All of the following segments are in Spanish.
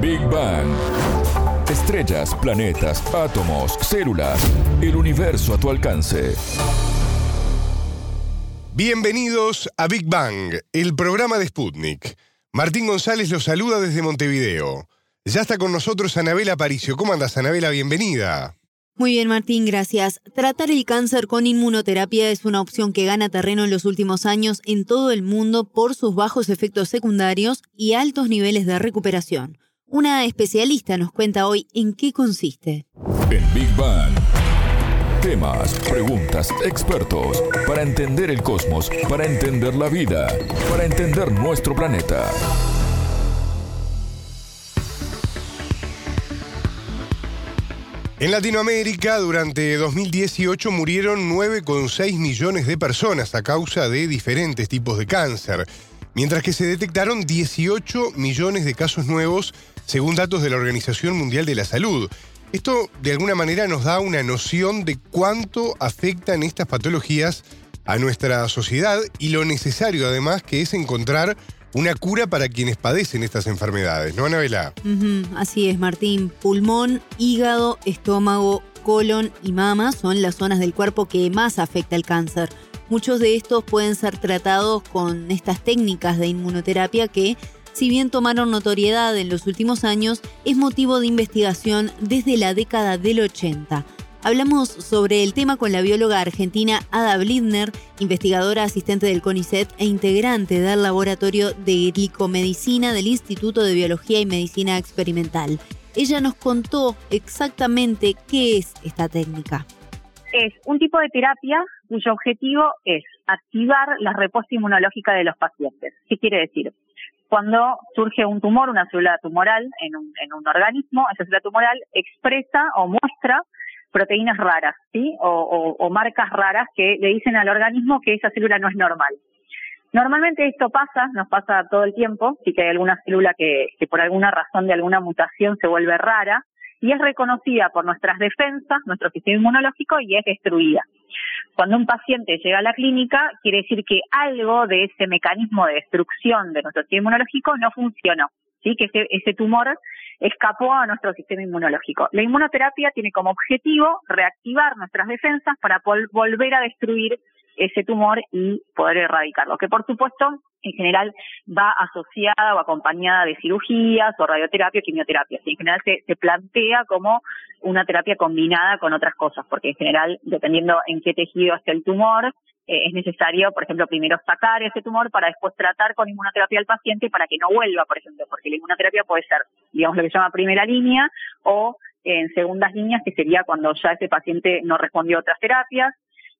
Big Bang. Estrellas, planetas, átomos, células, el universo a tu alcance. Bienvenidos a Big Bang, el programa de Sputnik. Martín González los saluda desde Montevideo. Ya está con nosotros Anabela Paricio. ¿Cómo andas, Anabela? Bienvenida. Muy bien, Martín, gracias. Tratar el cáncer con inmunoterapia es una opción que gana terreno en los últimos años en todo el mundo por sus bajos efectos secundarios y altos niveles de recuperación. Una especialista nos cuenta hoy en qué consiste. En Big Bang. Temas, preguntas, expertos, para entender el cosmos, para entender la vida, para entender nuestro planeta. En Latinoamérica, durante 2018 murieron 9,6 millones de personas a causa de diferentes tipos de cáncer, mientras que se detectaron 18 millones de casos nuevos, según datos de la Organización Mundial de la Salud. Esto de alguna manera nos da una noción de cuánto afectan estas patologías a nuestra sociedad y lo necesario además que es encontrar una cura para quienes padecen estas enfermedades, ¿no, Anabela? así es, Martín. Pulmón, hígado, estómago, colon y mama son las zonas del cuerpo que más afecta el cáncer. Muchos de estos pueden ser tratados con estas técnicas de inmunoterapia que, si bien tomaron notoriedad en los últimos años, es motivo de investigación desde la década del 80. Hablamos sobre el tema con la bióloga argentina Ada Blidner, investigadora asistente del CONICET e integrante del laboratorio de glicomedicina del Instituto de Biología y Medicina Experimental. Ella nos contó exactamente qué es esta técnica. Es un tipo de terapia cuyo objetivo es activar la respuesta inmunológica de los pacientes. ¿Qué quiere decir? Cuando surge un tumor, una célula tumoral en un, en un organismo, esa célula tumoral expresa o muestra proteínas raras, ¿sí? O, marcas raras que le dicen al organismo que esa célula no es normal. Normalmente esto pasa, nos pasa todo el tiempo, sí que hay alguna célula que, que por alguna razón de alguna mutación se vuelve rara y es reconocida por nuestras defensas, nuestro sistema inmunológico y es destruida. Cuando un paciente llega a la clínica, quiere decir que algo de ese mecanismo de destrucción de nuestro sistema inmunológico no funcionó, ¿sí? que ese, ese tumor escapó a nuestro sistema inmunológico. La inmunoterapia tiene como objetivo reactivar nuestras defensas para volver a destruir ese tumor y poder erradicarlo, que por supuesto en general va asociada o acompañada de cirugías o radioterapia o quimioterapia. En general se, se plantea como una terapia combinada con otras cosas, porque en general, dependiendo en qué tejido esté el tumor, eh, es necesario, por ejemplo, primero sacar ese tumor para después tratar con inmunoterapia al paciente para que no vuelva, por ejemplo, porque la inmunoterapia puede ser, digamos, lo que se llama primera línea o en segundas líneas, que sería cuando ya ese paciente no respondió a otras terapias,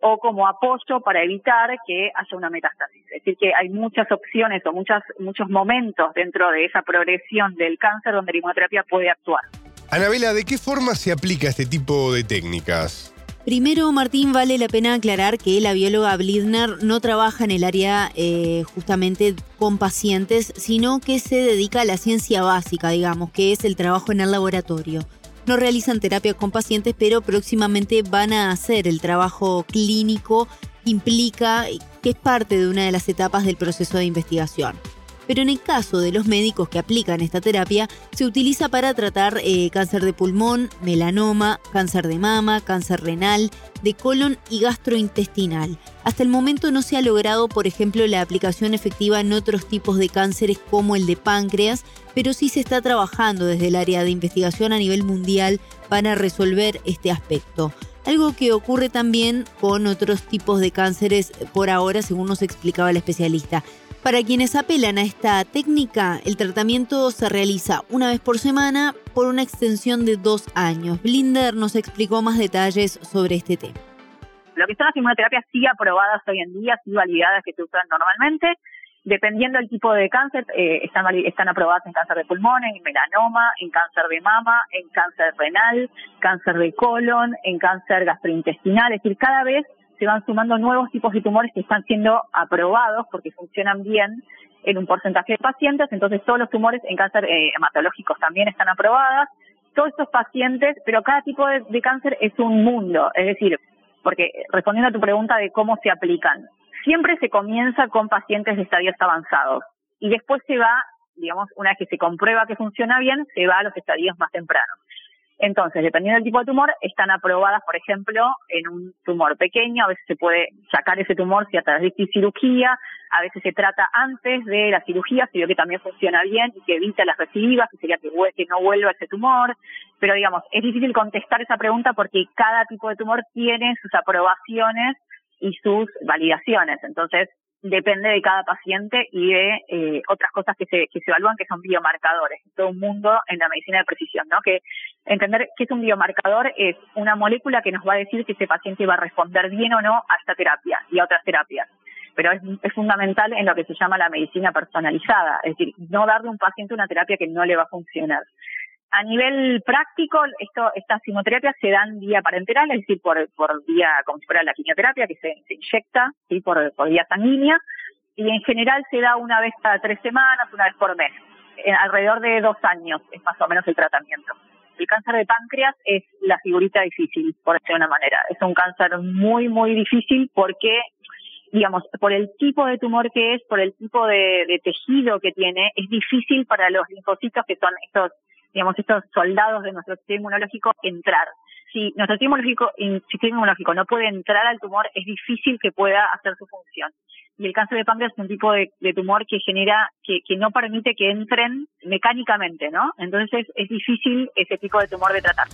o como apoyo para evitar que haya una metástasis. Es decir, que hay muchas opciones o muchas, muchos momentos dentro de esa progresión del cáncer donde la inmunoterapia puede actuar. Anabela, ¿de qué forma se aplica este tipo de técnicas? Primero, Martín, vale la pena aclarar que la bióloga Blidner no trabaja en el área eh, justamente con pacientes, sino que se dedica a la ciencia básica, digamos, que es el trabajo en el laboratorio. No realizan terapia con pacientes, pero próximamente van a hacer el trabajo clínico implica que es parte de una de las etapas del proceso de investigación pero en el caso de los médicos que aplican esta terapia, se utiliza para tratar eh, cáncer de pulmón, melanoma, cáncer de mama, cáncer renal, de colon y gastrointestinal. Hasta el momento no se ha logrado, por ejemplo, la aplicación efectiva en otros tipos de cánceres como el de páncreas, pero sí se está trabajando desde el área de investigación a nivel mundial para resolver este aspecto. Algo que ocurre también con otros tipos de cánceres por ahora, según nos explicaba el especialista. Para quienes apelan a esta técnica, el tratamiento se realiza una vez por semana por una extensión de dos años. Blinder nos explicó más detalles sobre este tema. Lo que son las inmunoterapias sí aprobadas hoy en día, sí validadas que se usan normalmente, dependiendo del tipo de cáncer, eh, están, están aprobadas en cáncer de pulmón, en melanoma, en cáncer de mama, en cáncer renal, cáncer de colon, en cáncer gastrointestinal, es decir, cada vez se van sumando nuevos tipos de tumores que están siendo aprobados porque funcionan bien en un porcentaje de pacientes, entonces todos los tumores en cáncer eh, hematológicos también están aprobadas, todos estos pacientes, pero cada tipo de, cáncer es un mundo, es decir, porque respondiendo a tu pregunta de cómo se aplican, siempre se comienza con pacientes de estadios avanzados y después se va digamos, una vez que se comprueba que funciona bien, se va a los estadios más tempranos. Entonces, dependiendo del tipo de tumor, están aprobadas, por ejemplo, en un tumor pequeño, a veces se puede sacar ese tumor si a través de cirugía, a veces se trata antes de la cirugía, si veo que también funciona bien y que evita las recidivas, que sería que no vuelva ese tumor. Pero digamos, es difícil contestar esa pregunta porque cada tipo de tumor tiene sus aprobaciones y sus validaciones. Entonces, depende de cada paciente y de eh, otras cosas que se, que se evalúan que son biomarcadores. Todo un mundo en la medicina de precisión, ¿no? Que entender qué es un biomarcador es una molécula que nos va a decir si ese paciente va a responder bien o no a esta terapia y a otras terapias. Pero es, es fundamental en lo que se llama la medicina personalizada, es decir, no darle a un paciente una terapia que no le va a funcionar. A nivel práctico, esto, estas quimioterapias se dan vía parenteral, es decir, por, por vía, como si fuera la quimioterapia, que se, inyecta ¿sí? por, por vía sanguínea, y en general se da una vez cada tres semanas, una vez por mes. Alrededor de dos años es más o menos el tratamiento. El cáncer de páncreas es la figurita difícil, por decirlo de una manera. Es un cáncer muy, muy difícil porque, digamos, por el tipo de tumor que es, por el tipo de, de tejido que tiene, es difícil para los linfocitos, que son estos digamos, estos soldados de nuestro sistema inmunológico entrar. Si nuestro sistema inmunológico, no puede entrar al tumor, es difícil que pueda hacer su función. Y el cáncer de páncreas es un tipo de, tumor que genera, que, que, no permite que entren mecánicamente, ¿no? Entonces es difícil ese tipo de tumor de tratar.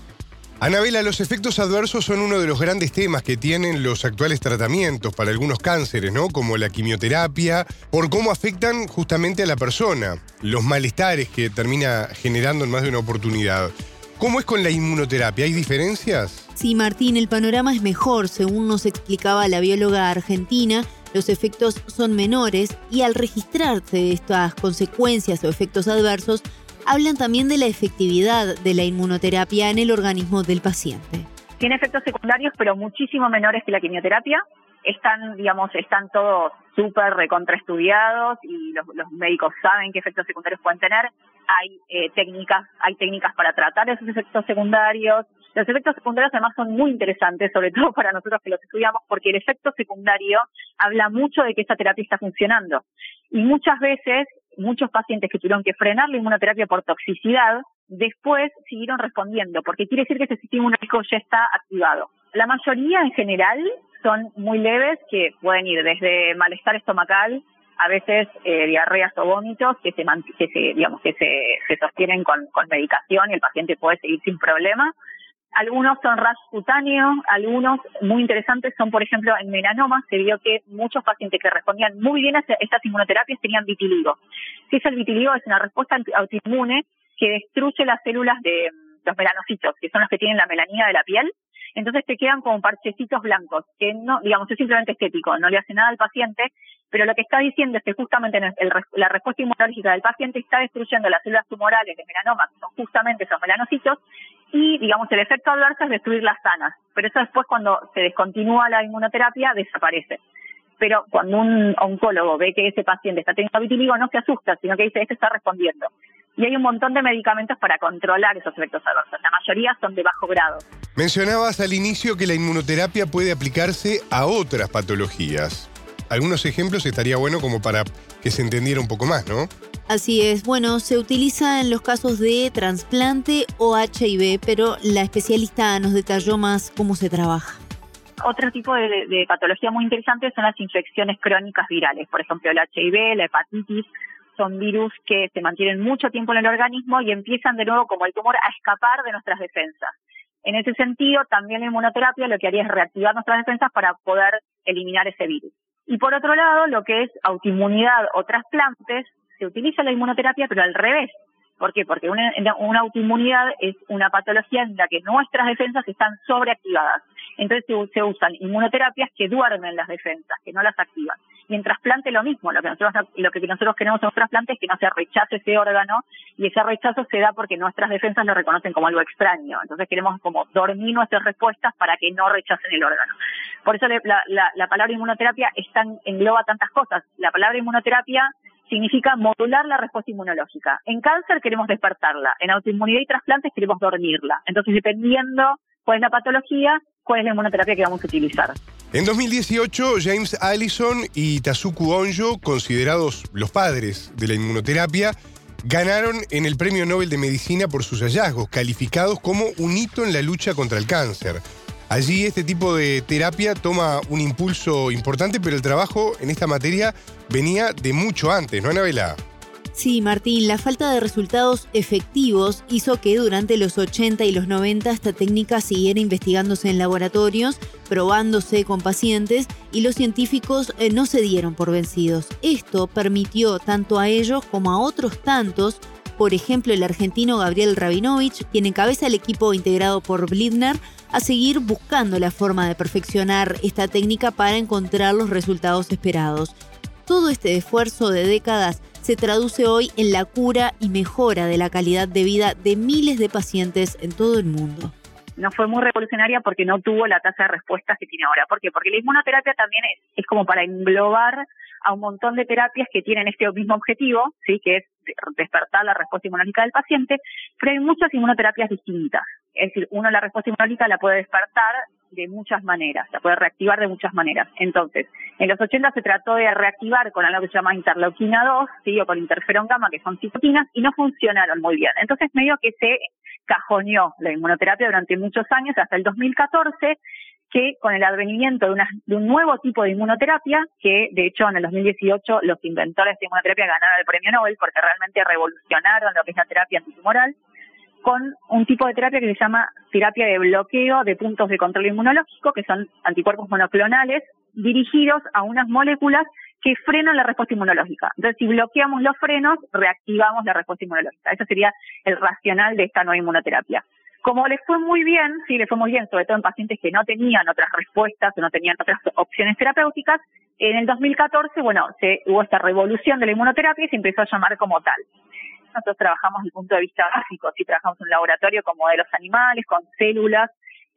Anabela, los efectos adversos son uno de los grandes temas que tienen los actuales tratamientos para algunos cánceres, ¿no? Como la quimioterapia, por cómo afectan justamente a la persona, los malestares que termina generando en más de una oportunidad. ¿Cómo es con la inmunoterapia? ¿Hay diferencias? Sí, Martín, el panorama es mejor, según nos explicaba la bióloga argentina. Los efectos son menores y al registrarse estas consecuencias o efectos adversos, hablan también de la efectividad de la inmunoterapia en el organismo del paciente. Tiene efectos secundarios, pero muchísimo menores que la quimioterapia. Están, digamos, están todos súper recontraestudiados y los, médicos saben qué efectos secundarios pueden tener. Hay eh, técnicas, hay técnicas para tratar esos efectos secundarios. Los efectos secundarios además son muy interesantes, sobre todo para nosotros que los estudiamos, porque el efecto secundario habla mucho de que esa terapia está funcionando. Y muchas veces muchos pacientes que tuvieron que frenar la inmunoterapia por toxicidad, después siguieron respondiendo, porque quiere decir que ese sistema inmunológico ya está activado. La mayoría en general son muy leves, que pueden ir desde malestar estomacal, a veces eh, diarreas o vómitos que se, que se digamos que se, se sostienen con, con medicación y el paciente puede seguir sin problema algunos son rash cutáneos, algunos muy interesantes son, por ejemplo, en melanoma se vio que muchos pacientes que respondían muy bien a estas inmunoterapias tenían vitiligo. Si es el vitiligo, es una respuesta autoinmune que destruye las células de mm, los melanocitos, que son los que tienen la melanina de la piel, entonces te quedan como parchecitos blancos, que no, digamos, es simplemente estético, no le hace nada al paciente, pero lo que está diciendo es que justamente la respuesta inmunológica del paciente está destruyendo las células tumorales de melanoma, que son justamente esos melanocitos, y digamos el efecto adverso es destruir las sanas, pero eso después cuando se descontinúa la inmunoterapia desaparece. Pero cuando un oncólogo ve que ese paciente está teniendo vitiligo no se asusta, sino que dice, este está respondiendo. Y hay un montón de medicamentos para controlar esos efectos adversos. La mayoría son de bajo grado. Mencionabas al inicio que la inmunoterapia puede aplicarse a otras patologías. Algunos ejemplos estaría bueno como para que se entendiera un poco más, ¿no? Así es, bueno, se utiliza en los casos de trasplante o HIV, pero la especialista nos detalló más cómo se trabaja. Otro tipo de, patología muy interesante son las infecciones crónicas virales, por ejemplo el HIV, la hepatitis, son virus que se mantienen mucho tiempo en el organismo y empiezan de nuevo como el tumor a escapar de nuestras defensas. En ese sentido, también la inmunoterapia lo que haría es reactivar nuestras defensas para poder eliminar ese virus. Y por otro lado, lo que es autoinmunidad o trasplantes, se utiliza la inmunoterapia, pero al revés. ¿Por qué? Porque una, autoinmunidad es una patología en la que nuestras defensas están sobreactivadas. Entonces se, usan inmunoterapias que duermen las defensas, que no las activan. Y en trasplante lo mismo, lo que nosotros, lo que nosotros queremos en un trasplante es que no se rechace ese órgano y ese rechazo se da porque nuestras defensas lo reconocen como algo extraño. Entonces queremos como dormir nuestras respuestas para que no rechacen el órgano. Por eso la, la palabra inmunoterapia engloba tantas cosas. La palabra inmunoterapia significa modular la respuesta inmunológica. En cáncer queremos despertarla, en autoinmunidad y trasplantes queremos dormirla. Entonces, dependiendo cuál es la patología, cuál es la inmunoterapia que vamos a utilizar. En 2018, James Allison y Tazuku Onjo, considerados los padres de la inmunoterapia, ganaron en el Premio Nobel de Medicina por sus hallazgos, calificados como un hito en la lucha contra el cáncer. Allí este tipo de terapia toma un impulso importante, pero el trabajo en esta materia venía de mucho antes, ¿no, Anabela? Sí, Martín, la falta de resultados efectivos hizo que durante los 80 y los 90 esta técnica siguiera investigándose en laboratorios, probándose con pacientes y los científicos eh, no se dieron por vencidos. Esto permitió tanto a ellos como a otros tantos, por ejemplo el argentino Gabriel Rabinovich, quien encabeza el equipo integrado por Blidner, a seguir buscando la forma de perfeccionar esta técnica para encontrar los resultados esperados. Todo este esfuerzo de décadas se traduce hoy en la cura y mejora de la calidad de vida de miles de pacientes en todo el mundo. No fue muy revolucionaria porque no tuvo la tasa de respuestas que tiene ahora. ¿Por qué? Porque la inmunoterapia también es, es como para englobar a un montón de terapias que tienen este mismo objetivo, sí, que es despertar la respuesta inmunológica del paciente, pero hay muchas inmunoterapias distintas. Es decir, uno la respuesta inmunológica la puede despertar de muchas maneras, la puede reactivar de muchas maneras. Entonces, en los 80 se trató de reactivar con algo que se llama interleuquina 2, ¿sí? o con interferón gamma, que son citoquinas, y no funcionaron muy bien. Entonces, medio que se cajoneó la inmunoterapia durante muchos años, hasta el 2014, que con el advenimiento de, una, de un nuevo tipo de inmunoterapia, que de hecho en el 2018 los inventores de inmunoterapia ganaron el premio Nobel porque realmente revolucionaron lo que es la terapia antitumoral, con un tipo de terapia que se llama terapia de bloqueo de puntos de control inmunológico, que son anticuerpos monoclonales dirigidos a unas moléculas que frenan la respuesta inmunológica. Entonces, si bloqueamos los frenos, reactivamos la respuesta inmunológica. Ese sería el racional de esta nueva inmunoterapia. Como les fue muy bien, sí, les fue muy bien, sobre todo en pacientes que no tenían otras respuestas o no tenían otras opciones terapéuticas, en el 2014, bueno, se, hubo esta revolución de la inmunoterapia y se empezó a llamar como tal. Nosotros trabajamos desde el punto de vista básico, sí trabajamos en un laboratorio con modelos animales, con células,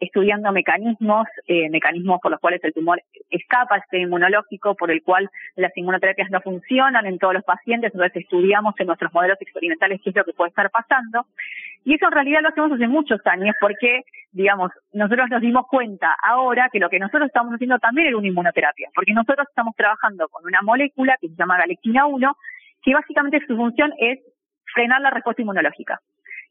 estudiando mecanismos, eh, mecanismos por los cuales el tumor escapa, este inmunológico, por el cual las inmunoterapias no funcionan en todos los pacientes, entonces estudiamos en nuestros modelos experimentales qué es lo que puede estar pasando. Y eso en realidad lo hacemos hace muchos años porque, digamos, nosotros nos dimos cuenta ahora que lo que nosotros estamos haciendo también era una inmunoterapia, porque nosotros estamos trabajando con una molécula que se llama galectina 1, que básicamente su función es frenar la respuesta inmunológica.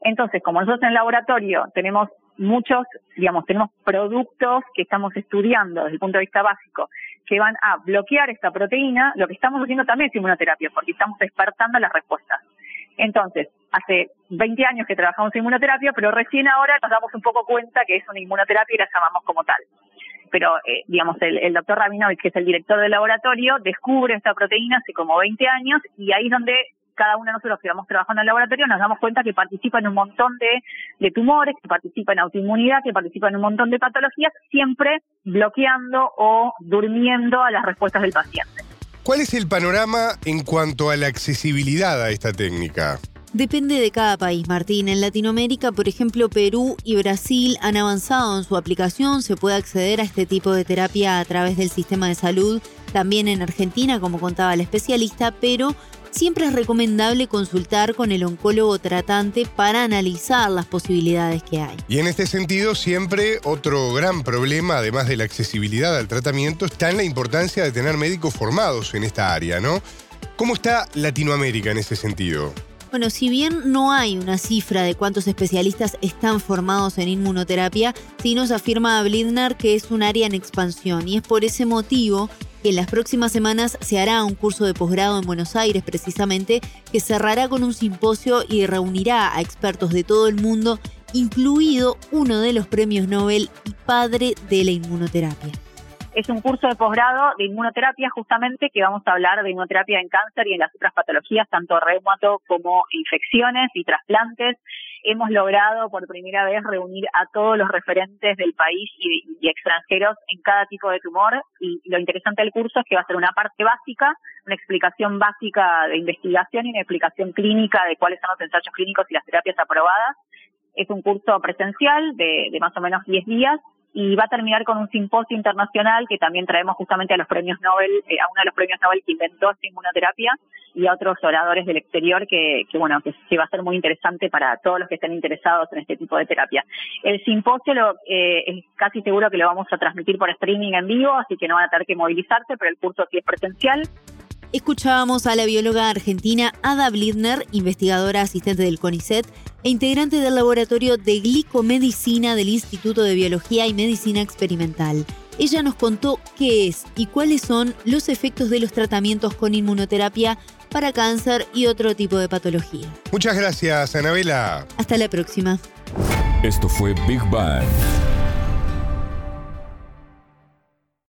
Entonces, como nosotros en el laboratorio tenemos muchos, digamos, tenemos productos que estamos estudiando desde el punto de vista básico que van a bloquear esta proteína, lo que estamos haciendo también es inmunoterapia, porque estamos despertando las respuestas. Entonces, hace 20 años que trabajamos en inmunoterapia, pero recién ahora nos damos un poco cuenta que es una inmunoterapia y la llamamos como tal. Pero, eh, digamos, el, el doctor Rabinovich, que es el director del laboratorio, descubre esta proteína hace como 20 años y ahí es donde cada uno de nosotros que vamos trabajando en el laboratorio nos damos cuenta que participa en un montón de, de tumores, que participa en autoinmunidad, que participa en un montón de patologías, siempre bloqueando o durmiendo a las respuestas del paciente. ¿Cuál es el panorama en cuanto a la accesibilidad a esta técnica? Depende de cada país, Martín. En Latinoamérica, por ejemplo, Perú y Brasil han avanzado en su aplicación. Se puede acceder a este tipo de terapia a través del sistema de salud. También en Argentina, como contaba el especialista, pero siempre es recomendable consultar con el oncólogo tratante para analizar las posibilidades que hay. Y en este sentido, siempre otro gran problema, además de la accesibilidad al tratamiento, está en la importancia de tener médicos formados en esta área, ¿no? ¿Cómo está Latinoamérica en ese sentido? Bueno, si bien no hay una cifra de cuántos especialistas están formados en inmunoterapia, sí nos afirma Blidner que es un área en expansión y es por ese motivo en las próximas semanas se hará un curso de posgrado en Buenos Aires precisamente que cerrará con un simposio y reunirá a expertos de todo el mundo, incluido uno de los premios Nobel y padre de la inmunoterapia. Es un curso de posgrado de inmunoterapia justamente que vamos a hablar de inmunoterapia en cáncer y en las otras patologías, tanto reumato como infecciones y trasplantes hemos logrado por primera vez reunir a todos los referentes del país y, extranjeros en cada tipo de tumor y, lo interesante del curso es que va a ser una parte básica, una explicación básica de investigación y una explicación clínica de cuáles son los ensayos clínicos y las terapias aprobadas. Es un curso presencial de, de más o menos 10 días y va a terminar con un simposio internacional que también traemos justamente a los premios Nobel, eh, a uno de los premios Nobel que inventó esta inmunoterapia y a otros oradores del exterior que, que bueno, que, va a ser muy interesante para todos los que estén interesados en este tipo de terapia. El simposio lo, eh, es casi seguro que lo vamos a transmitir por streaming en vivo, así que no van a tener que movilizarse, pero el curso sí es presencial Escuchábamos a la bióloga argentina Ada Blidner, investigadora asistente del CONICET e integrante del laboratorio de glicomedicina del Instituto de Biología y Medicina Experimental. Ella nos contó qué es y cuáles son los efectos de los tratamientos con inmunoterapia para cáncer y otro tipo de patología. Muchas gracias, Anabela. Hasta la próxima. Esto fue Big Bang.